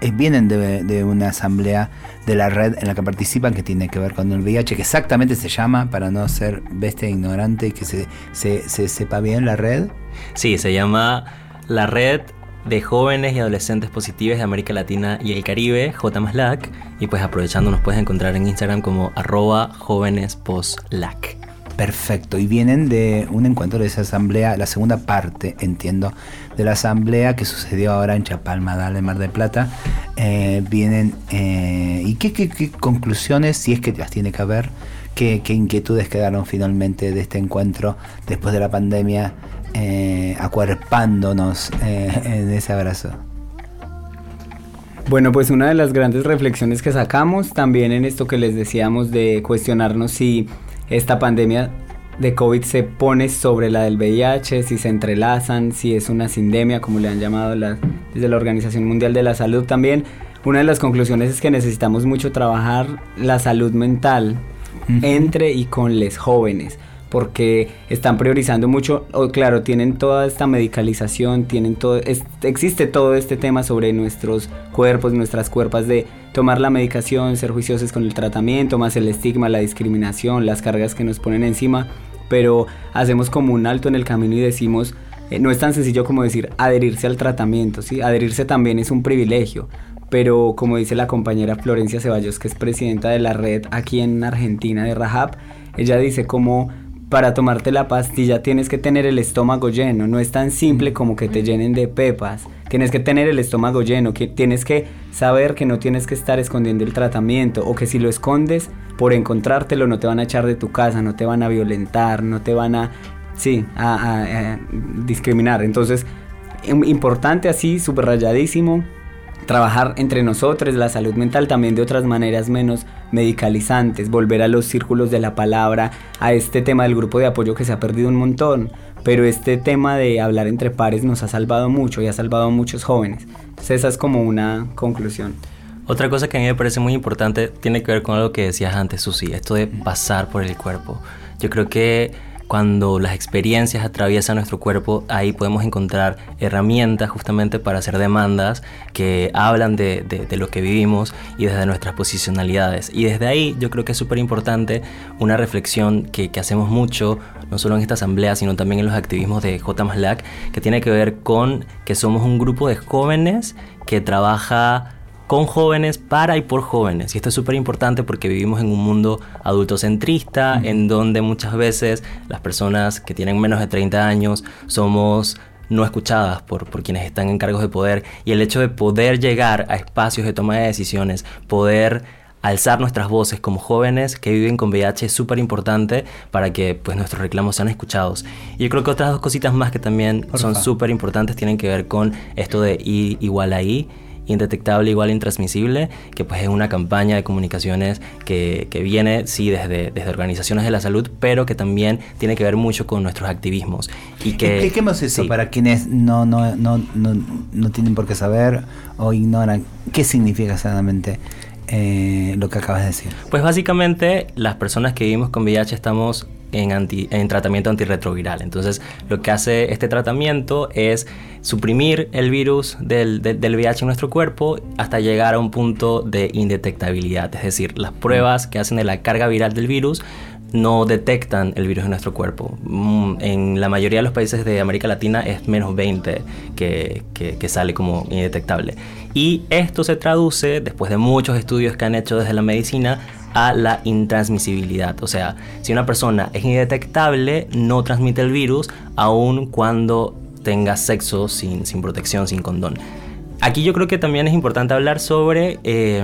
eh, vienen de, una asamblea de la red en la que participan que tiene que ver con el VIH, que exactamente se llama, para no ser bestia ignorante y que se, se- se sepa bien la red. Sí, se llama la Red de Jóvenes y Adolescentes Positivos de América Latina y el Caribe, JMASLAC. Y pues aprovechando nos puedes encontrar en Instagram como arroba jóvenesposlac. Perfecto, y vienen de un encuentro de esa asamblea, la segunda parte, entiendo, de la asamblea que sucedió ahora en Chapalmadal de Mar del Plata. Eh, vienen, eh, ¿y qué- qué conclusiones, si es que las tiene que haber, qué, qué inquietudes quedaron finalmente de este encuentro después de la pandemia, eh, acuerpándonos eh, en ese abrazo? Bueno, pues una de las grandes reflexiones que sacamos también en esto que les decíamos de cuestionarnos si esta pandemia de COVID se pone sobre la del VIH, si se entrelazan, si es una sindemia, como le han llamado la- desde la Organización Mundial de la Salud también. Una de las conclusiones es que necesitamos mucho trabajar la salud mental entre y con los jóvenes porque están priorizando mucho, o claro, tienen toda esta medicalización, tienen todo, es- existe todo este tema sobre nuestros cuerpos, nuestras cuerpas de tomar la medicación, ser juiciosos con el tratamiento, más el estigma, la discriminación, las cargas que nos ponen encima, pero hacemos como un alto en el camino y decimos, eh, no es tan sencillo como decir adherirse al tratamiento, ¿sí? Adherirse también es un privilegio, pero como dice la compañera Florencia Ceballos, que es presidenta de la red aquí en Argentina de Rahab, ella dice como para tomarte la pastilla tienes que tener el estómago lleno, no es tan simple como que te llenen de pepas, tienes que tener el estómago lleno, que tienes que saber que no tienes que estar escondiendo el tratamiento o que si lo escondes por encontrártelo no te van a echar de tu casa, no te van a violentar, no te van a, sí, a, a- a discriminar. Entonces, im- importante así, subrayadísimo, trabajar entre nosotros la salud mental también de otras maneras menos medicalizantes, volver a los círculos de la palabra, a este tema del grupo de apoyo que se ha perdido un montón, pero este tema de hablar entre pares nos ha salvado mucho y ha salvado a muchos jóvenes. Entonces esa es como una conclusión. Otra cosa que a mí me parece muy importante tiene que ver con algo que decías antes, Susi, esto de pasar por el cuerpo. Yo creo que cuando las experiencias atraviesan nuestro cuerpo, ahí podemos encontrar herramientas justamente para hacer demandas que hablan de, de- de lo que vivimos y desde nuestras posicionalidades. Y desde ahí yo creo que es súper importante una reflexión que, que hacemos mucho, no solo en esta asamblea, sino también en los activismos de J. Maslac, que tiene que ver con que somos un grupo de jóvenes que trabaja con jóvenes, para y por jóvenes. Y esto es súper importante porque vivimos en un mundo adultocentrista, en donde muchas veces las personas que tienen menos de 30 años somos no escuchadas por, por quienes están en cargos de poder. Y el hecho de poder llegar a espacios de toma de decisiones, poder alzar nuestras voces como jóvenes que viven con VIH es súper importante para que pues, nuestros reclamos sean escuchados. Y yo creo que otras dos cositas más que también son Porfa. súper importantes tienen que ver con esto de I igual a I, indetectable igual intransmisible, que pues es una campaña de comunicaciones que, que viene, sí, desde, desde organizaciones de la salud, pero que también tiene que ver mucho con nuestros activismos. Y que, Expliquemos eso sí. para quienes no, no, no, no, no tienen por qué saber o ignoran qué significa exactamente eh, lo que acabas de decir. Pues básicamente las personas que vivimos con VIH estamos en, anti- en tratamiento antirretroviral. Entonces lo que hace este tratamiento es suprimir el virus del, del- del VIH en nuestro cuerpo hasta llegar a un punto de indetectabilidad. Es decir, las pruebas que hacen de la carga viral del virus no detectan el virus en nuestro cuerpo. Mm, En la mayoría de los países de América Latina es menos 20 que, que- que sale como indetectable. Y esto se traduce, después de muchos estudios que han hecho desde la medicina, a la intransmisibilidad. O sea, si una persona es indetectable, no transmite el virus, aun cuando tenga sexo sin, sin protección, sin condón. Aquí yo creo que también es importante hablar sobre eh,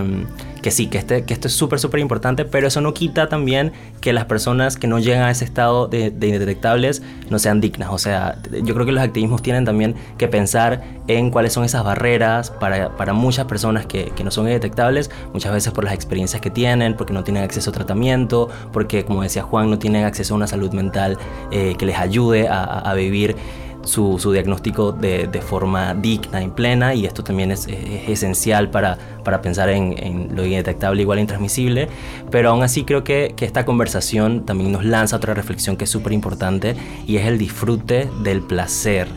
que sí, que, este, que esto es súper, súper importante, pero eso no quita también que las personas que no llegan a ese estado de, de indetectables no sean dignas. O sea, yo creo que los activismos tienen también que pensar en cuáles son esas barreras para, para muchas personas que, que no son indetectables, muchas veces por las experiencias que tienen, porque no tienen acceso a tratamiento, porque, como decía Juan, no tienen acceso a una salud mental eh, que les ayude a vivir su, su diagnóstico de, de forma digna y plena y esto también es, es esencial para, para pensar en, en lo indetectable igual e intransmisible, pero aún así creo que, que esta conversación también nos lanza otra reflexión que es súper importante y es el disfrute del placer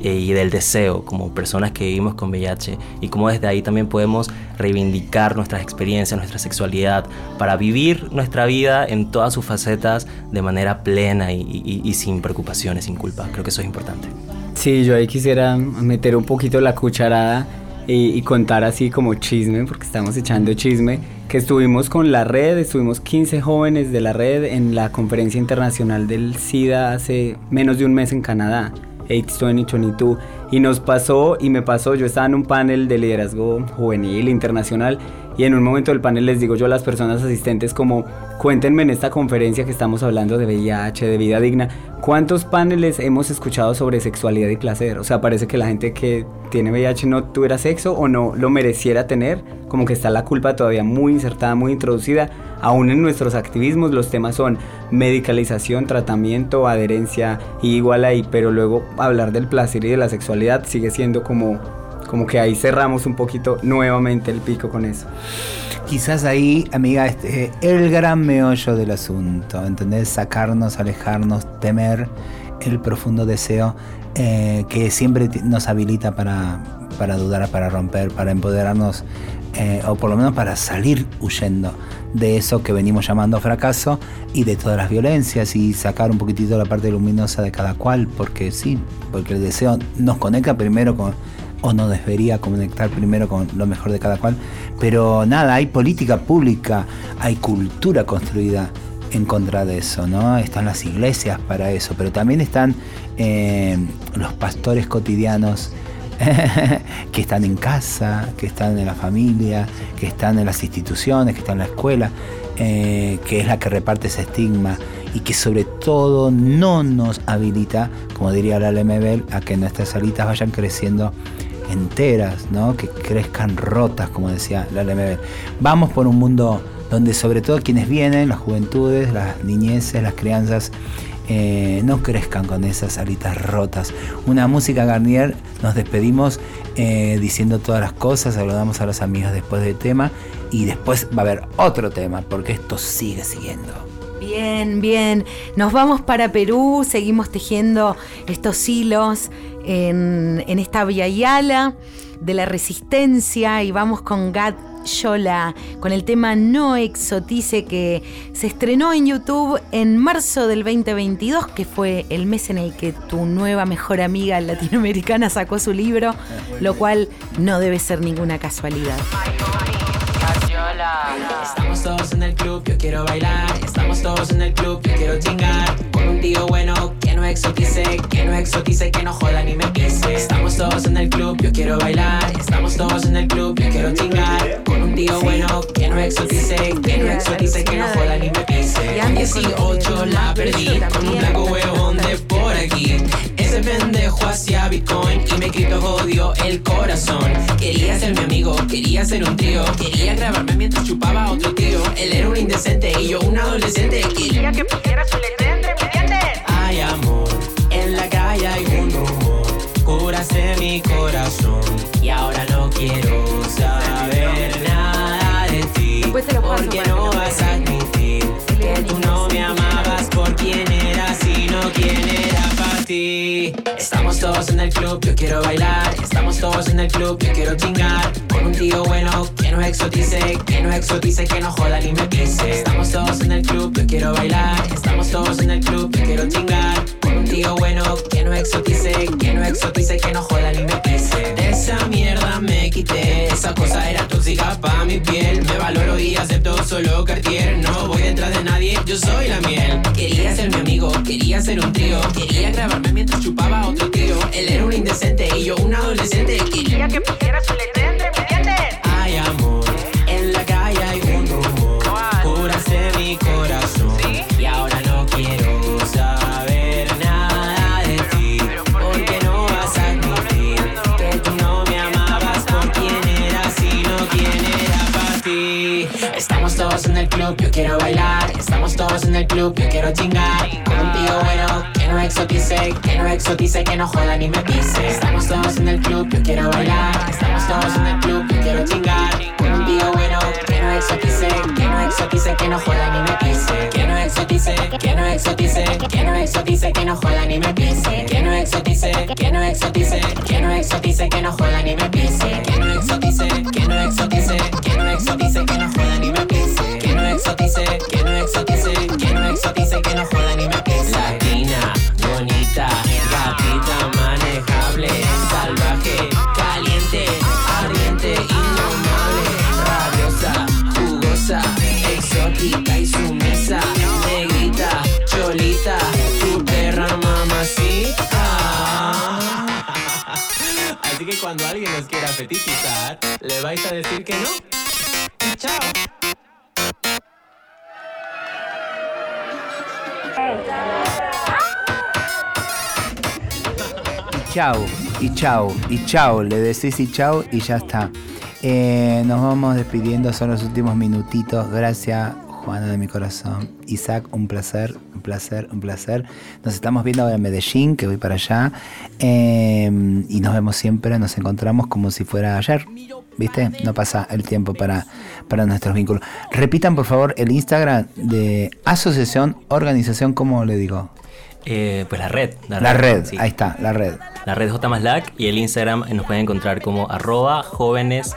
y del deseo como personas que vivimos con VIH y cómo desde ahí también podemos reivindicar nuestras experiencias, nuestra sexualidad, para vivir nuestra vida en todas sus facetas de manera plena y, y- y sin preocupaciones, sin culpa. Creo que eso es importante. Sí, yo ahí quisiera meter un poquito la cucharada y, y contar así como chisme, porque estamos echando chisme, que estuvimos con la red, estuvimos 15 jóvenes de la red en la conferencia internacional del SIDA hace menos de un mes en Canadá, AIDS 2022, y nos pasó y me pasó, yo estaba en un panel de liderazgo juvenil internacional y en un momento del panel les digo yo a las personas asistentes como cuéntenme en esta conferencia que estamos hablando de VIH, de vida digna, ¿cuántos paneles hemos escuchado sobre sexualidad y placer? O sea, parece que la gente que tiene VIH no tuviera sexo o no lo mereciera tener, como que está la culpa todavía muy insertada, muy introducida. Aún en nuestros activismos los temas son medicalización, tratamiento, adherencia y igual ahí, pero luego hablar del placer y de la sexualidad sigue siendo como como que ahí cerramos un poquito nuevamente el pico con eso. Quizás ahí, amiga, este, el gran meollo del asunto, ¿entendés? Sacarnos, alejarnos, temer el profundo deseo eh, que siempre nos habilita para, para dudar, para romper, para empoderarnos, eh, o por lo menos para salir huyendo de eso que venimos llamando fracaso y de todas las violencias y sacar un poquitito la parte luminosa de cada cual, porque sí, porque el deseo nos conecta primero con o no debería conectar primero con lo mejor de cada cual. Pero nada, hay política pública, hay cultura construida en contra de eso, ¿no? Están las iglesias para eso, pero también están eh, los pastores cotidianos (laughs) que están en casa, que están en la familia, que están en las instituciones, que están en la escuela, eh, que es la que reparte ese estigma y que sobre todo no nos habilita, como diría la Lemebel, a que nuestras alitas vayan creciendo enteras, ¿no? que crezcan rotas, como decía la Lemebel. Vamos por un mundo donde sobre todo quienes vienen, las juventudes, las niñeces, las crianzas, eh, no crezcan con esas alitas rotas. Una música Garnier, nos despedimos eh, diciendo todas las cosas, saludamos a los amigos después del tema y después va a haber otro tema, porque esto sigue siguiendo. Bien, bien. Nos vamos para Perú, seguimos tejiendo estos hilos en, esta Via Yala de la resistencia y vamos con Gat Yola con el tema No Exotice que se estrenó en YouTube en marzo del 2022, que fue el mes en el que tu nueva mejor amiga latinoamericana sacó su libro, lo cual no debe ser ninguna casualidad. Estamos todos en el club, yo quiero bailar. Estamos todos en el club, yo quiero chingar. Con un tío bueno que no exotice, que no exotice, que no joda ni me pise. Estamos todos en el club, yo quiero bailar. Estamos todos en el club, yo quiero chingar. Con un tío bueno que no exotice, que no exotice, que no joda ni me pise. 18 la perdí con un blanco huevón de por aquí. Ese pendejo hacía Bitcoin y me quitó jodió el corazón. Quería ser mi amigo, quería ser un tío. Quería grabarme mientras chupaba a otro tío. Él era un indecente y yo un adolescente. Quería que pusiera su letra entre. Hay amor, en la calle hay un rumor. Curaste mi corazón y ahora no quiero saber nada de ti. Porque no vas a admitir todos en el club, yo quiero bailar. Estamos todos en el club, yo quiero chingar. Con un tío bueno que no exotice, que no exotice, que no joda ni me. Estamos todos en el club, yo quiero bailar. Estamos todos en el club, yo quiero chingar. Tío bueno que no exotice, que no exotice, que no joda ni me pise. De esa mierda me quité, esa cosa era tóxica pa' mi piel. Me valoro y acepto solo Cartier. No voy detrás de nadie, yo soy la miel. Quería ser mi amigo, quería ser un trío. Quería grabarme mientras chupaba a otro tío. Él era un indecente y yo un adolescente. Quería que pusiera su letra el club, yo quiero bailar. Estamos todos en el club, yo quiero chingar. Con un tío bueno que no exotice, que no exotice, que no joda ni me pise. Estamos todos en el club, yo quiero bailar. Estamos todos en el club, yo quiero chingar. Con un tío bueno que no exotice, que no exotice, que no joda ni me pise. Que no exotice, que no exotice, que no exotice, que no joda ni me pise. Que no exotice, que no exotice, que no exotice, que no joda ni me pise. Que no exotice, que no exotice, que no exotice, que no joda ni me pise. Que no exotice, que no exotice, que no joda ni me pise. Latina, bonita, gatita, manejable, salvaje, caliente, ardiente, indomable, rabiosa, jugosa, exótica y sumisa, negrita, cholita, tu perra mamacita. Así que cuando alguien nos quiera fetichizar, le vais a decir que no. Chau, y chau, y chau. Le decís y chau y ya está. Eh, nos vamos despidiendo, son los últimos minutitos. Gracias, Juana de mi corazón. Isaac, un placer, un placer, un placer. Nos estamos viendo ahora en Medellín, que voy para allá. Eh, y nos vemos siempre, nos encontramos como si fuera ayer. ¿Viste? No pasa el tiempo para, para nuestros vínculos. Repitan, por favor, el Instagram de Asociación Organización, ¿cómo le digo? Eh, pues la red. La red, sí. ahí está, la red. La red J más y el Instagram nos pueden encontrar como arroba jóvenes.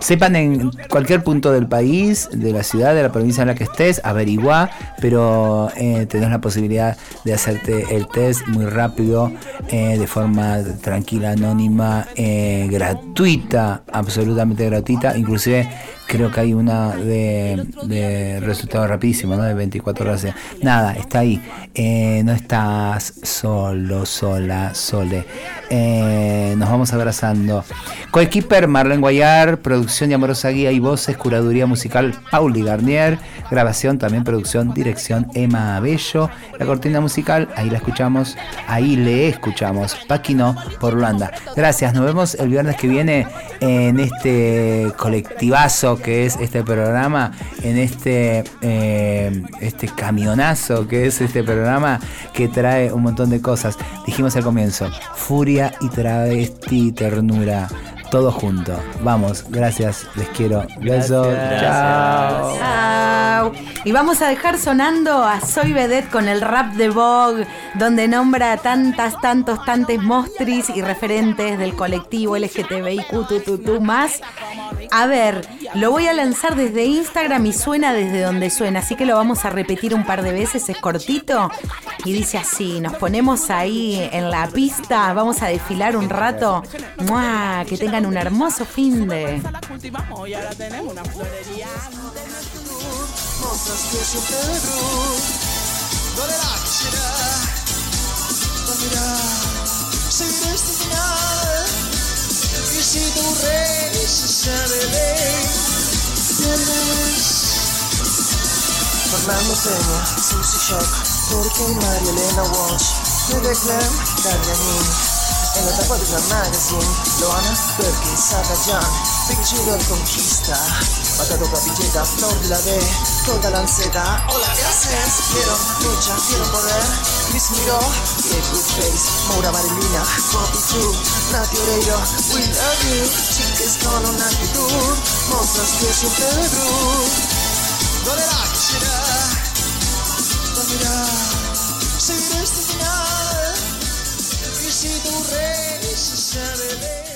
Sepan en cualquier punto del país, de la ciudad, de la provincia en la que estés, averigua, pero eh, tenés la posibilidad de hacerte el test muy rápido, eh, de forma tranquila, anónima, eh, gratuita, absolutamente gratuita, inclusive creo que hay una de, de resultado ¿no? De 24 horas. Nada, está ahí. Eh, no estás solo, sola, sole. Eh, nos vamos abrazando. Coequiper Marlene Guayar, producción de Amorosa Guía y voces, curaduría musical Pauli Garnier, grabación, también producción, dirección Emma Bello. La cortina musical, ahí la escuchamos, ahí le escuchamos. Paquino por Holanda. Gracias, nos vemos el viernes que viene en este colectivazo que es este programa, en este, eh, este camionazo que es este programa que trae un montón de cosas. Dijimos al comienzo, furia y travesti ternura. Todo junto. Vamos, gracias, les quiero. Besos. Chao. Chao. Y vamos a dejar sonando a Soy Vedette con el rap de Vogue, donde nombra tantas, tantos, tantes mostris y referentes del colectivo LGTBIQ más. A ver, lo voy a lanzar desde Instagram y suena desde donde suena, así que lo vamos a repetir un par de veces, es cortito. Y dice así, nos ponemos ahí en la pista, vamos a desfilar un rato. ¡Mua! Que tengan un hermoso fin de... Saskeci Pedro Dolerá tirar Dormirá Seguirá estudar Vestido rei Xixarelei Feliz Fernando Peña Sushi Shock Porque Maria Elena Walsh. Bebê é a mim. en la tapa de la magazine lo van a hacer que conquista. Matado papilleta, flor la de toda lanceta. Hola, gracias. Quiero lucha, quiero poder. Chris Miro, The Good Face, Maura Marilina, Bobby True, Nati Oreiro, We Love You. Chicas con una actitud, monstruos que siempre Perú. Dolerá, quisiera, dormirá, seguiré este final si tu rey. Se